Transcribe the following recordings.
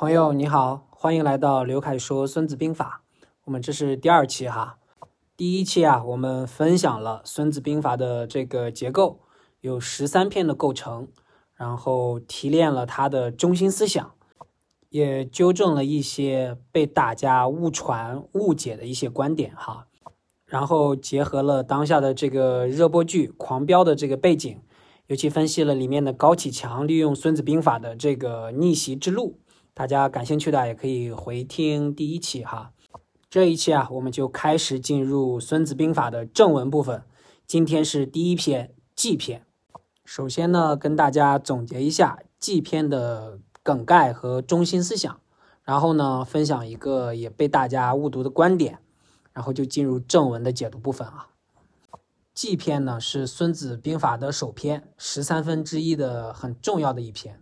朋友你好，欢迎来到刘凯说《孙子兵法》。我们这是第二期哈。第一期啊，我们分享了《孙子兵法》的这个结构，有十三篇的构成，然后提炼了它的中心思想，也纠正了一些被大家误传误解的一些观点哈。然后结合了当下的这个热播剧《狂飙》的这个背景，尤其分析了里面的高启强利用《孙子兵法》的这个逆袭之路。大家感兴趣的也可以回听第一期哈。这一期啊，我们就开始进入《孙子兵法》的正文部分。今天是第一篇纪篇。首先呢，跟大家总结一下纪篇的梗概和中心思想，然后呢，分享一个也被大家误读的观点，然后就进入正文的解读部分啊。纪篇呢是《孙子兵法》的首篇，十三分之一的很重要的一篇。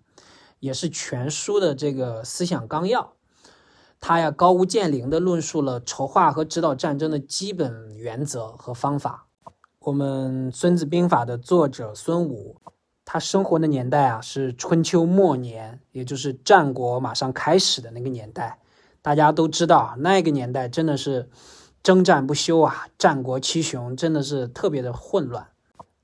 也是全书的这个思想纲要，他呀高屋建瓴的论述了筹划和指导战争的基本原则和方法。我们《孙子兵法》的作者孙武，他生活的年代啊是春秋末年，也就是战国马上开始的那个年代。大家都知道，那个年代真的是征战不休啊，战国七雄真的是特别的混乱。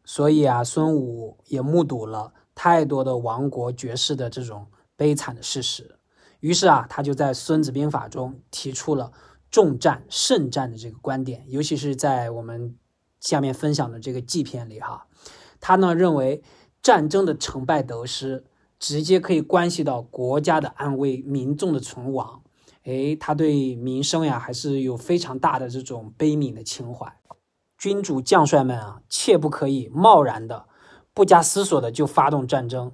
所以啊，孙武也目睹了。太多的亡国绝世的这种悲惨的事实，于是啊，他就在《孙子兵法》中提出了重战慎战的这个观点，尤其是在我们下面分享的这个纪篇里哈，他呢认为战争的成败得失直接可以关系到国家的安危、民众的存亡，哎，他对民生呀还是有非常大的这种悲悯的情怀，君主将帅们啊，切不可以贸然的。不加思索的就发动战争，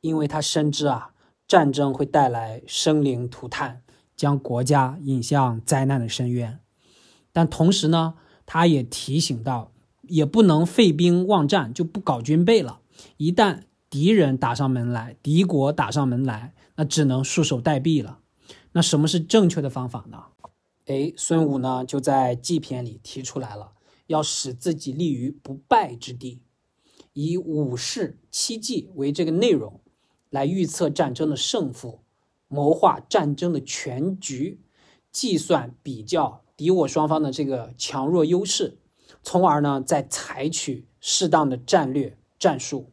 因为他深知啊，战争会带来生灵涂炭，将国家引向灾难的深渊。但同时呢，他也提醒到，也不能废兵忘战，就不搞军备了。一旦敌人打上门来，敌国打上门来，那只能束手待毙了。那什么是正确的方法呢？哎，孙武呢就在祭篇里提出来了，要使自己立于不败之地。以五事七计为这个内容，来预测战争的胜负，谋划战争的全局，计算比较敌我双方的这个强弱优势，从而呢再采取适当的战略战术。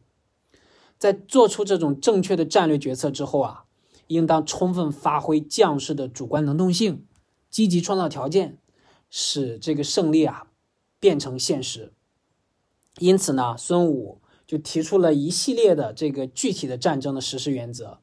在做出这种正确的战略决策之后啊，应当充分发挥将士的主观能动性，积极创造条件，使这个胜利啊变成现实。因此呢，孙武就提出了一系列的这个具体的战争的实施原则，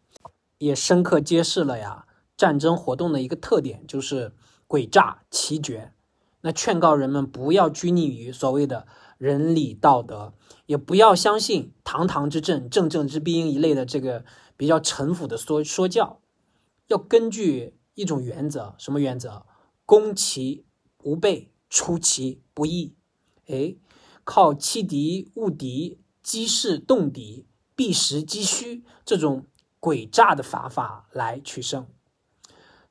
也深刻揭示了呀战争活动的一个特点，就是诡诈奇绝。那劝告人们不要拘泥于所谓的仁理道德，也不要相信堂堂之政、正正之兵一类的这个比较陈腐的说说教，要根据一种原则，什么原则？攻其无备，出其不意。哎。靠欺敌、误敌、击势动敌、避实击虚这种诡诈的法法来取胜，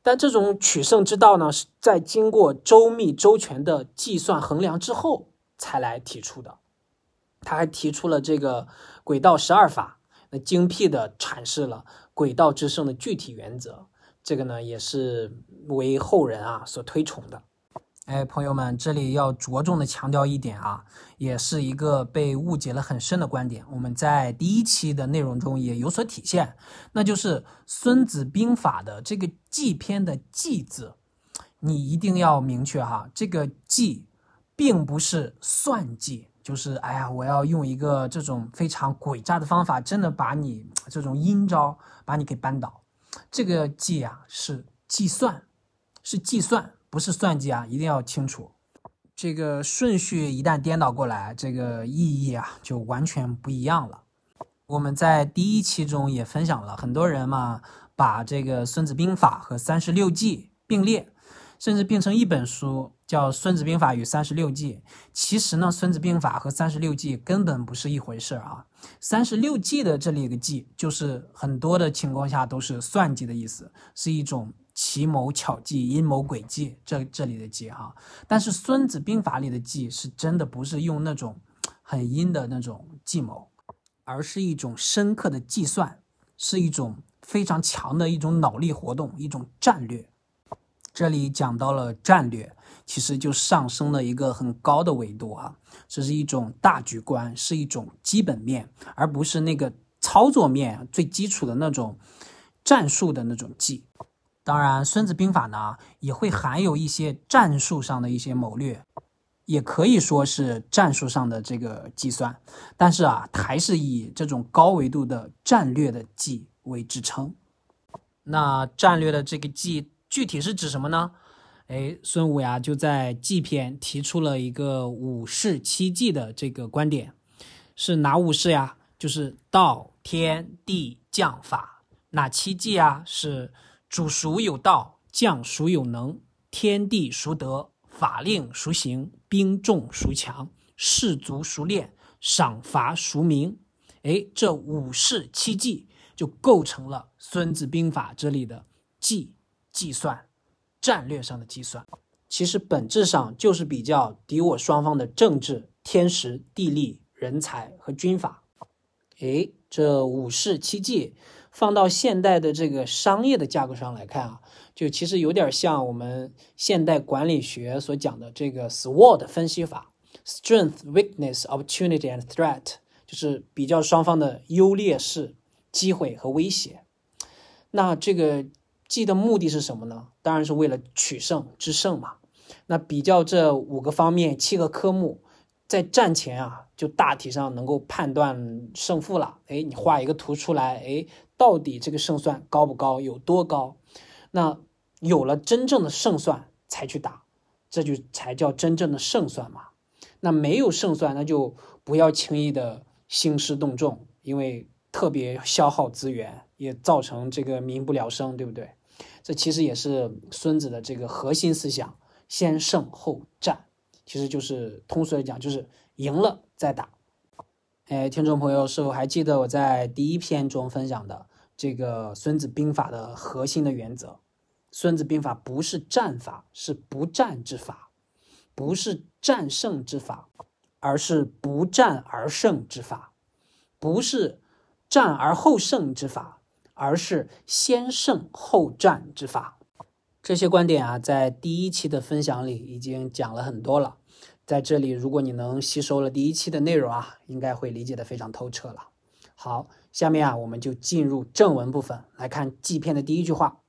但这种取胜之道呢，是在经过周密周全的计算衡量之后才来提出的。他还提出了这个诡道十二法，那精辟的阐释了诡道之胜的具体原则。这个呢，也是为后人啊所推崇的。哎，朋友们，这里要着重的强调一点啊，也是一个被误解了很深的观点。我们在第一期的内容中也有所体现，那就是《孙子兵法》的这个计篇的“计”字，你一定要明确哈，这个“计”并不是算计，就是哎呀，我要用一个这种非常诡诈的方法，真的把你这种阴招把你给扳倒。这个“计”啊，是计算，是计算。不是算计啊，一定要清楚，这个顺序一旦颠倒过来，这个意义啊就完全不一样了。我们在第一期中也分享了，很多人嘛把这个《孙子兵法》和《三十六计》并列，甚至并成一本书，叫《孙子兵法与三十六计》。其实呢，《孙子兵法》和《三十六计》根本不是一回事啊。三十六计的这里一个“计”，就是很多的情况下都是算计的意思，是一种。奇谋巧计、阴谋诡计，这这里的计哈，但是《孙子兵法》里的计是真的不是用那种很阴的那种计谋，而是一种深刻的计算，是一种非常强的一种脑力活动，一种战略。这里讲到了战略，其实就上升了一个很高的维度啊，这是一种大局观，是一种基本面，而不是那个操作面最基础的那种战术的那种计。当然，《孙子兵法》呢也会含有一些战术上的一些谋略，也可以说是战术上的这个计算，但是啊，还是以这种高维度的战略的计为支撑。那战略的这个计具体是指什么呢？哎，孙武呀就在《计篇》提出了一个五事七计的这个观点，是哪五事呀？就是道、天、地、将、法。哪七计啊？是。主孰有道，将孰有能，天地孰得，法令孰行，兵众孰强，士卒孰练，赏罚孰明？哎，这五事七计就构成了《孙子兵法》这里的计计算，战略上的计算。其实本质上就是比较敌我双方的政治、天时、地利、人才和军法。哎，这五事七计。放到现代的这个商业的架构上来看啊，就其实有点像我们现代管理学所讲的这个 SWOT 分析法：Strength, Weakness, Opportunity and Threat，就是比较双方的优劣势、机会和威胁。那这个记的目的是什么呢？当然是为了取胜制胜嘛。那比较这五个方面、七个科目，在战前啊，就大体上能够判断胜负了。哎，你画一个图出来，哎。到底这个胜算高不高？有多高？那有了真正的胜算才去打，这就才叫真正的胜算嘛。那没有胜算，那就不要轻易的兴师动众，因为特别消耗资源，也造成这个民不聊生，对不对？这其实也是孙子的这个核心思想：先胜后战。其实就是通俗来讲，就是赢了再打。哎，听众朋友，是否还记得我在第一篇中分享的这个《孙子兵法》的核心的原则？《孙子兵法》不是战法，是不战之法；不是战胜之法，而是不战而胜之法；不是战而后胜之法，而是先胜后战之法。这些观点啊，在第一期的分享里已经讲了很多了。在这里，如果你能吸收了第一期的内容啊，应该会理解的非常透彻了。好，下面啊，我们就进入正文部分来看《纪篇》的第一句话。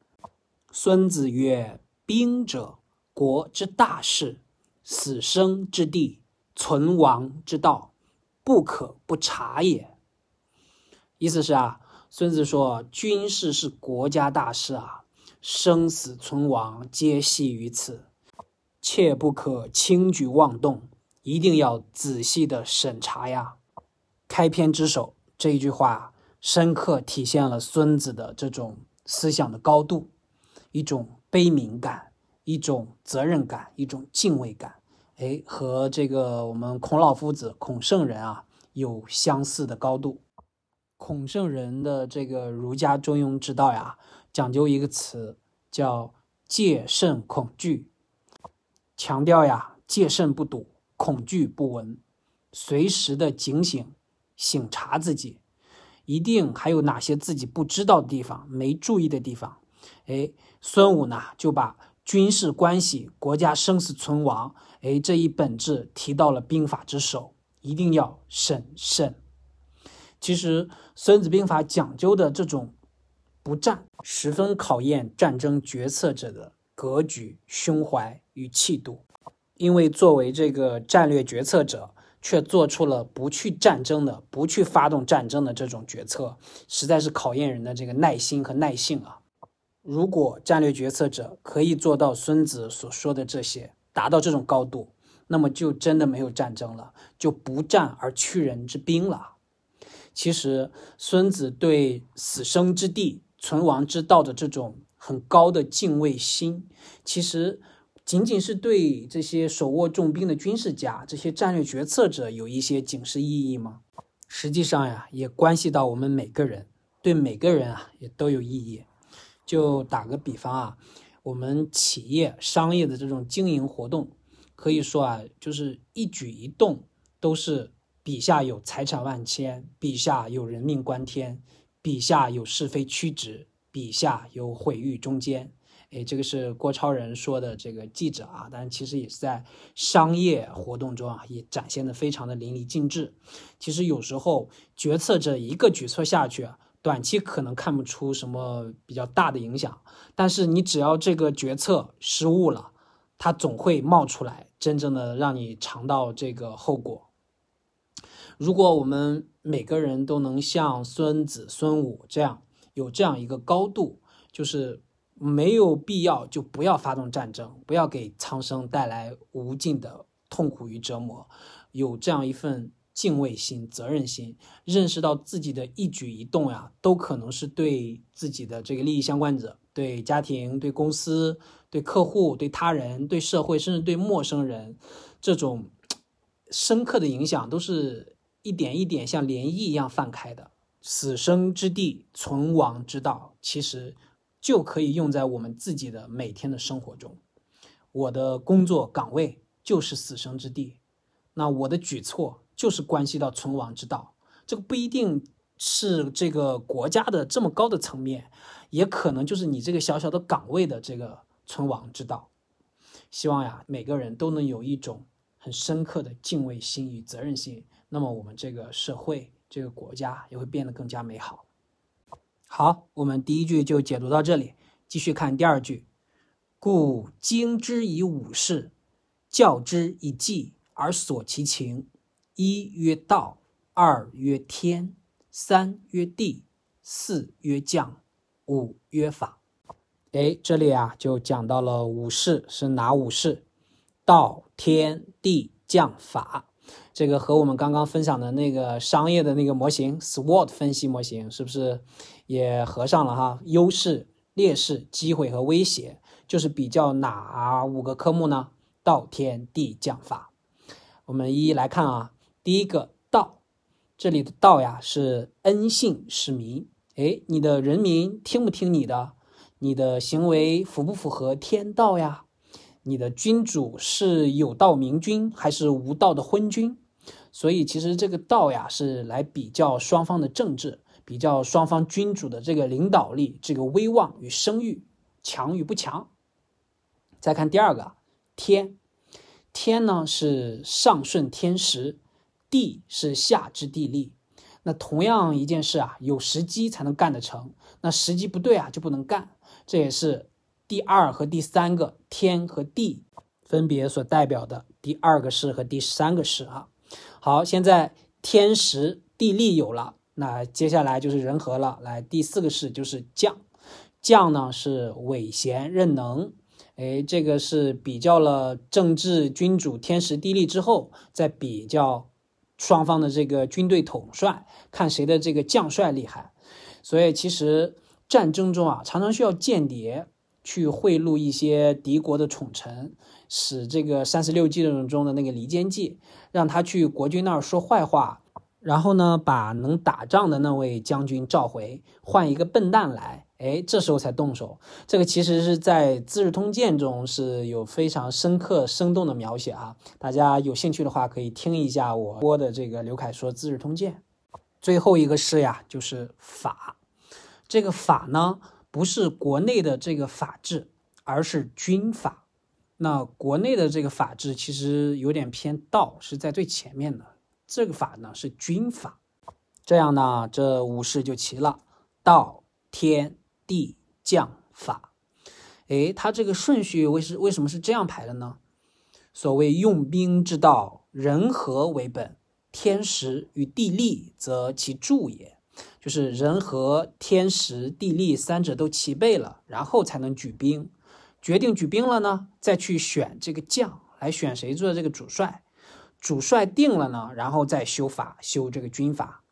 孙子曰：“兵者，国之大事，死生之地，存亡之道，不可不察也。”意思是啊，孙子说，军事是国家大事啊，生死存亡皆系于此。切不可轻举妄动，一定要仔细的审查呀。开篇之首这一句话，深刻体现了孙子的这种思想的高度，一种悲悯感，一种责任感，一种敬畏感。哎，和这个我们孔老夫子、孔圣人啊有相似的高度。孔圣人的这个儒家中庸之道呀，讲究一个词叫戒慎恐惧。强调呀，戒慎不睹，恐惧不闻，随时的警醒、醒察自己，一定还有哪些自己不知道的地方、没注意的地方。哎，孙武呢就把军事关系、国家生死存亡，哎这一本质提到了兵法之首，一定要审慎。其实《孙子兵法》讲究的这种不战，十分考验战争决策者的。格局、胸怀与气度，因为作为这个战略决策者，却做出了不去战争的、不去发动战争的这种决策，实在是考验人的这个耐心和耐性啊！如果战略决策者可以做到孙子所说的这些，达到这种高度，那么就真的没有战争了，就不战而屈人之兵了。其实，孙子对死生之地、存亡之道的这种。很高的敬畏心，其实仅仅是对这些手握重兵的军事家、这些战略决策者有一些警示意义吗？实际上呀，也关系到我们每个人，对每个人啊也都有意义。就打个比方啊，我们企业商业的这种经营活动，可以说啊，就是一举一动都是笔下有财产万千，笔下有人命关天，笔下有是非曲直，笔下有毁誉中间。哎，这个是郭超人说的这个记者啊，但其实也是在商业活动中啊，也展现的非常的淋漓尽致。其实有时候决策者一个举措下去，短期可能看不出什么比较大的影响，但是你只要这个决策失误了，它总会冒出来，真正的让你尝到这个后果。如果我们每个人都能像孙子孙武这样有这样一个高度，就是。没有必要就不要发动战争，不要给苍生带来无尽的痛苦与折磨。有这样一份敬畏心、责任心，认识到自己的一举一动呀，都可能是对自己的这个利益相关者、对家庭、对公司、对客户、对他人、对社会，甚至对陌生人，这种深刻的影响，都是一点一点像涟漪一样泛开的。死生之地，存亡之道，其实。就可以用在我们自己的每天的生活中。我的工作岗位就是死生之地，那我的举措就是关系到存亡之道。这个不一定是这个国家的这么高的层面，也可能就是你这个小小的岗位的这个存亡之道。希望呀，每个人都能有一种很深刻的敬畏心与责任心，那么我们这个社会、这个国家也会变得更加美好。好，我们第一句就解读到这里，继续看第二句。故经之以五事，教之以计，而索其情。一曰道，二曰天，三曰地，四曰将，五曰法。哎，这里啊就讲到了五事是哪五事？道、天、地、将、法。这个和我们刚刚分享的那个商业的那个模型 SWOT 分析模型是不是也合上了哈？优势、劣势、机会和威胁，就是比较哪五个科目呢？道、天、地、将、法。我们一一来看啊。第一个道，这里的道呀是恩信使民。哎，你的人民听不听你的？你的行为符不符合天道呀？你的君主是有道明君还是无道的昏君？所以其实这个道呀是来比较双方的政治，比较双方君主的这个领导力、这个威望与声誉强与不强。再看第二个天，天呢是上顺天时，地是下知地利。那同样一件事啊，有时机才能干得成，那时机不对啊就不能干。这也是第二和第三个天和地分别所代表的第二个事和第三个事啊。好，现在天时地利有了，那接下来就是人和了。来，第四个是就是将，将呢是伟贤任能，哎，这个是比较了政治君主天时地利之后，再比较双方的这个军队统帅，看谁的这个将帅厉害。所以其实战争中啊，常常需要间谍去贿赂一些敌国的宠臣。使这个三十六计中的那个离间计，让他去国君那儿说坏话，然后呢，把能打仗的那位将军召回，换一个笨蛋来，哎，这时候才动手。这个其实是在《资治通鉴》中是有非常深刻、生动的描写啊。大家有兴趣的话，可以听一下我播的这个刘凯说《资治通鉴》。最后一个是呀，就是法。这个法呢，不是国内的这个法治，而是军法。那国内的这个法治其实有点偏道，是在最前面的。这个法呢是军法，这样呢这五事就齐了：道、天、地、将、法。哎，它这个顺序为是为什么是这样排的呢？所谓用兵之道，人和为本，天时与地利则其助也。就是人和、天时、地利三者都齐备了，然后才能举兵。决定举兵了呢，再去选这个将来选谁做这个主帅，主帅定了呢，然后再修法修这个军法。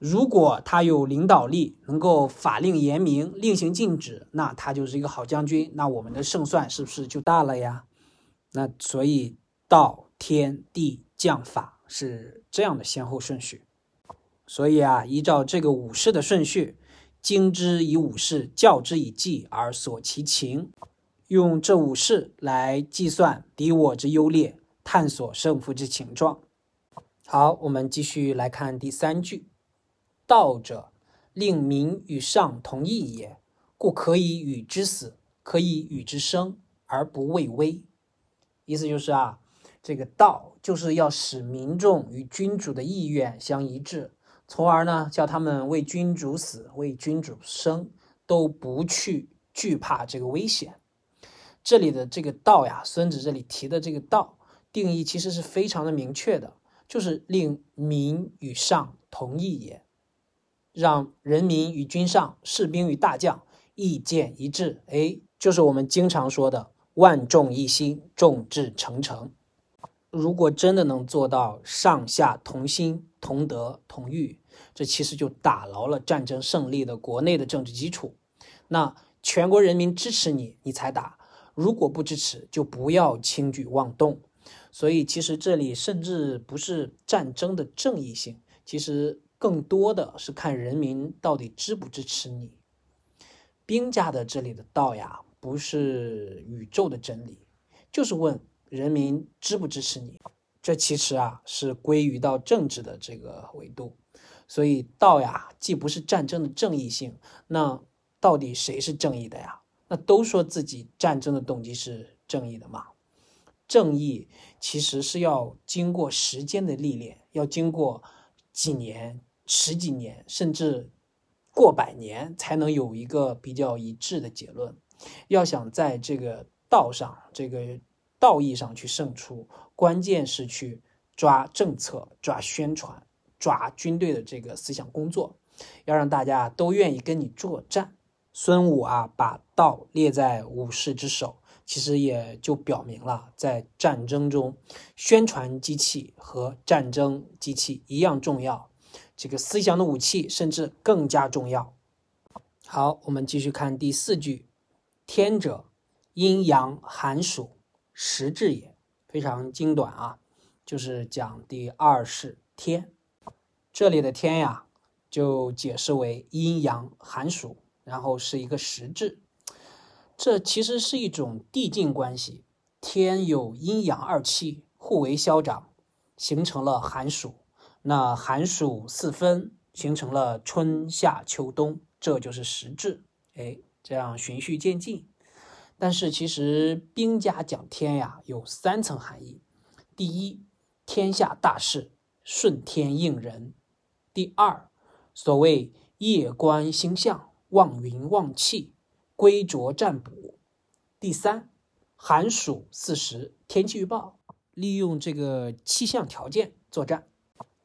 如果他有领导力，能够法令严明，令行禁止，那他就是一个好将军，那我们的胜算是不是就大了呀？那所以道天地将法是这样的先后顺序。所以啊，依照这个武士的顺序，经之以武士，教之以计，而索其情。用这五事来计算敌我之优劣，探索胜负之情状。好，我们继续来看第三句：道者，令民与上同意也，故可以与之死，可以与之生，而不畏危。意思就是啊，这个道就是要使民众与君主的意愿相一致，从而呢，叫他们为君主死，为君主生，都不去惧怕这个危险。这里的这个道呀，孙子这里提的这个道定义其实是非常的明确的，就是令民与上同意也，让人民与君上、士兵与大将意见一致。哎，就是我们经常说的万众一心，众志成城。如果真的能做到上下同心、同德、同欲，这其实就打牢了战争胜利的国内的政治基础。那全国人民支持你，你才打。如果不支持，就不要轻举妄动。所以，其实这里甚至不是战争的正义性，其实更多的是看人民到底支不支持你。兵家的这里的道呀，不是宇宙的真理，就是问人民支不支持你。这其实啊，是归于到政治的这个维度。所以，道呀，既不是战争的正义性，那到底谁是正义的呀？那都说自己战争的动机是正义的嘛？正义其实是要经过时间的历练，要经过几年、十几年，甚至过百年，才能有一个比较一致的结论。要想在这个道上、这个道义上去胜出，关键是去抓政策、抓宣传、抓军队的这个思想工作，要让大家都愿意跟你作战。孙武啊，把道列在武士之首，其实也就表明了，在战争中，宣传机器和战争机器一样重要，这个思想的武器甚至更加重要。好，我们继续看第四句：“天者，阴阳寒暑时至也。”非常精短啊，就是讲第二是天。这里的天呀，就解释为阴阳寒暑。然后是一个实质，这其实是一种递进关系。天有阴阳二气互为消长，形成了寒暑。那寒暑四分，形成了春夏秋冬，这就是实质。哎，这样循序渐进。但是其实兵家讲天呀，有三层含义：第一，天下大势，顺天应人；第二，所谓夜观星象。望云望气，归着占卜。第三，寒暑四时天气预报，利用这个气象条件作战。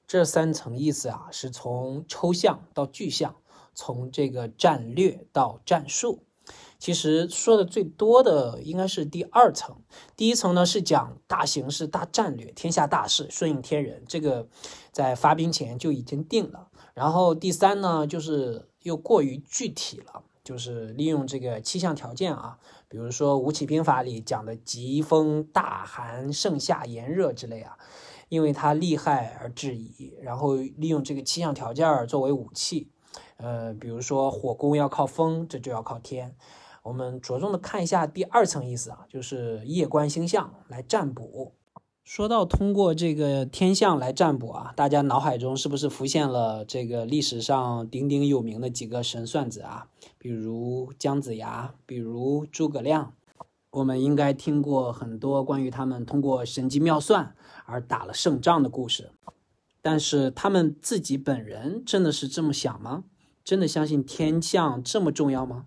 这三层意思啊，是从抽象到具象，从这个战略到战术。其实说的最多的应该是第二层。第一层呢是讲大形势、大战略，天下大势，顺应天人，这个在发兵前就已经定了。然后第三呢就是。又过于具体了，就是利用这个气象条件啊，比如说吴起兵法里讲的疾风、大寒、盛夏、炎热之类啊，因为它利害而质疑，然后利用这个气象条件作为武器，呃，比如说火攻要靠风，这就要靠天。我们着重的看一下第二层意思啊，就是夜观星象来占卜。说到通过这个天象来占卜啊，大家脑海中是不是浮现了这个历史上鼎鼎有名的几个神算子啊？比如姜子牙，比如诸葛亮，我们应该听过很多关于他们通过神机妙算而打了胜仗的故事。但是他们自己本人真的是这么想吗？真的相信天象这么重要吗？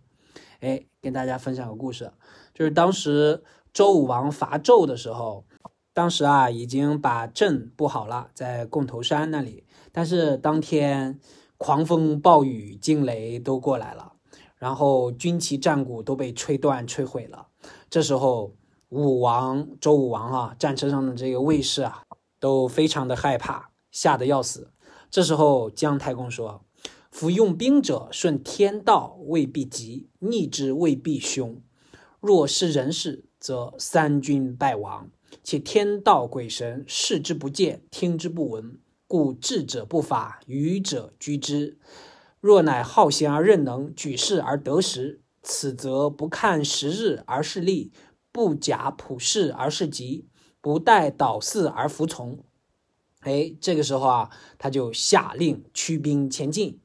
哎，跟大家分享个故事，就是当时周武王伐纣的时候。当时啊，已经把阵布好了，在贡头山那里。但是当天狂风暴雨、惊雷都过来了，然后军旗战鼓都被吹断、吹毁了。这时候，武王周武王啊，战车上的这个卫士啊，都非常的害怕，吓得要死。这时候，姜太公说：“夫用兵者，顺天道未必吉，逆之未必凶。若是人事，则三军败亡。”且天道鬼神视之不见，听之不闻，故智者不法，愚者居之。若乃好贤而任能，举事而得时，此则不看时日而是利，不假普世而是吉，不待导祀而服从。哎，这个时候啊，他就下令驱兵前进。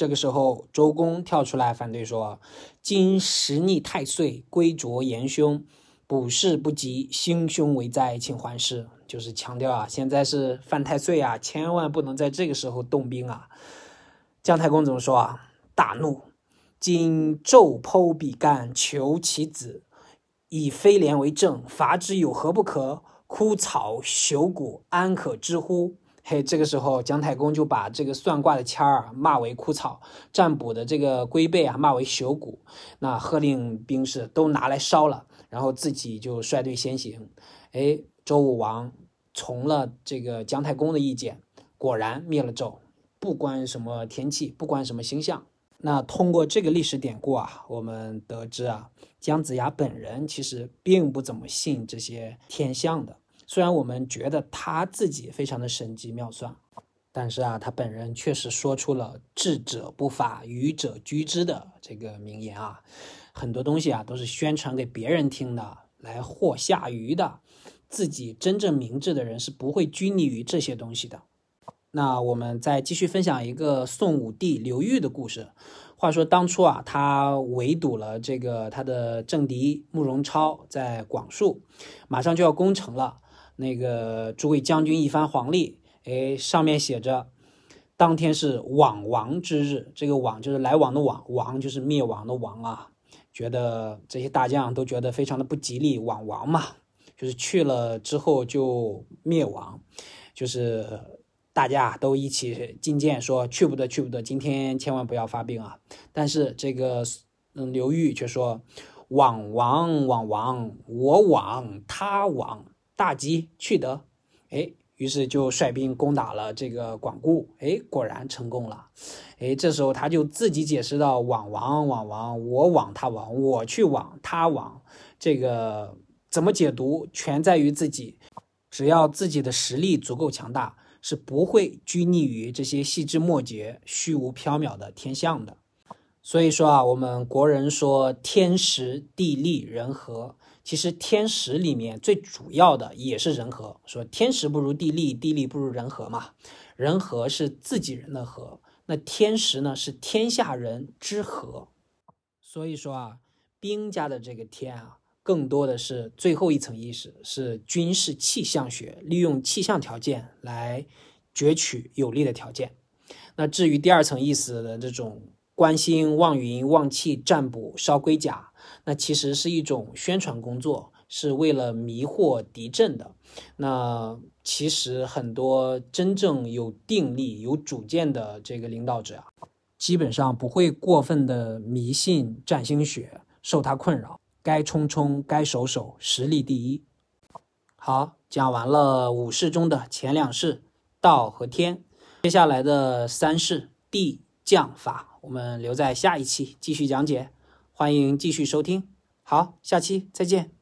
这个时候，周公跳出来反对说：“今时逆太岁，龟着严凶，卜筮不及，兴凶为灾，请还师。”就是强调啊，现在是犯太岁啊，千万不能在这个时候动兵啊。姜太公怎么说啊？大怒：“今纣剖比干，求其子，以非廉为政，伐之有何不可？枯草朽骨，安可知乎？”嘿，这个时候姜太公就把这个算卦的签儿骂为枯草，占卜的这个龟背啊骂为朽骨，那喝令兵士都拿来烧了，然后自己就率队先行。哎，周武王从了这个姜太公的意见，果然灭了纣，不关什么天气，不关什么星象。那通过这个历史典故啊，我们得知啊，姜子牙本人其实并不怎么信这些天象的。虽然我们觉得他自己非常的神机妙算，但是啊，他本人确实说出了“智者不法，愚者居之”的这个名言啊。很多东西啊，都是宣传给别人听的，来惑下愚的。自己真正明智的人是不会拘泥于这些东西的。那我们再继续分享一个宋武帝刘裕的故事。话说当初啊，他围堵了这个他的政敌慕容超在广树，马上就要攻城了。那个诸位将军一番黄历，哎，上面写着，当天是往亡之日。这个往就是来往的往，亡就是灭亡的亡啊。觉得这些大将都觉得非常的不吉利，往亡嘛，就是去了之后就灭亡，就是大家都一起进谏说去不得，去不得，今天千万不要发兵啊。但是这个嗯刘裕却说，往亡往亡，我往他往。大吉去得，哎，于是就率兵攻打了这个广固，哎，果然成功了，哎，这时候他就自己解释到：往王往王，我往他往，我去往他往，这个怎么解读，全在于自己。只要自己的实力足够强大，是不会拘泥于这些细枝末节、虚无缥缈的天象的。所以说啊，我们国人说天时地利人和。其实天时里面最主要的也是人和，说天时不如地利，地利不如人和嘛。人和是自己人的和，那天时呢是天下人之和。所以说啊，兵家的这个天啊，更多的是最后一层意识，是军事气象学，利用气象条件来攫取有利的条件。那至于第二层意思的这种观星、望云、望气、占卜、烧龟甲。那其实是一种宣传工作，是为了迷惑敌阵的。那其实很多真正有定力、有主见的这个领导者啊，基本上不会过分的迷信占星学，受他困扰。该冲冲，该守守，实力第一。好，讲完了五世中的前两世道和天，接下来的三世地将法，我们留在下一期继续讲解。欢迎继续收听，好，下期再见。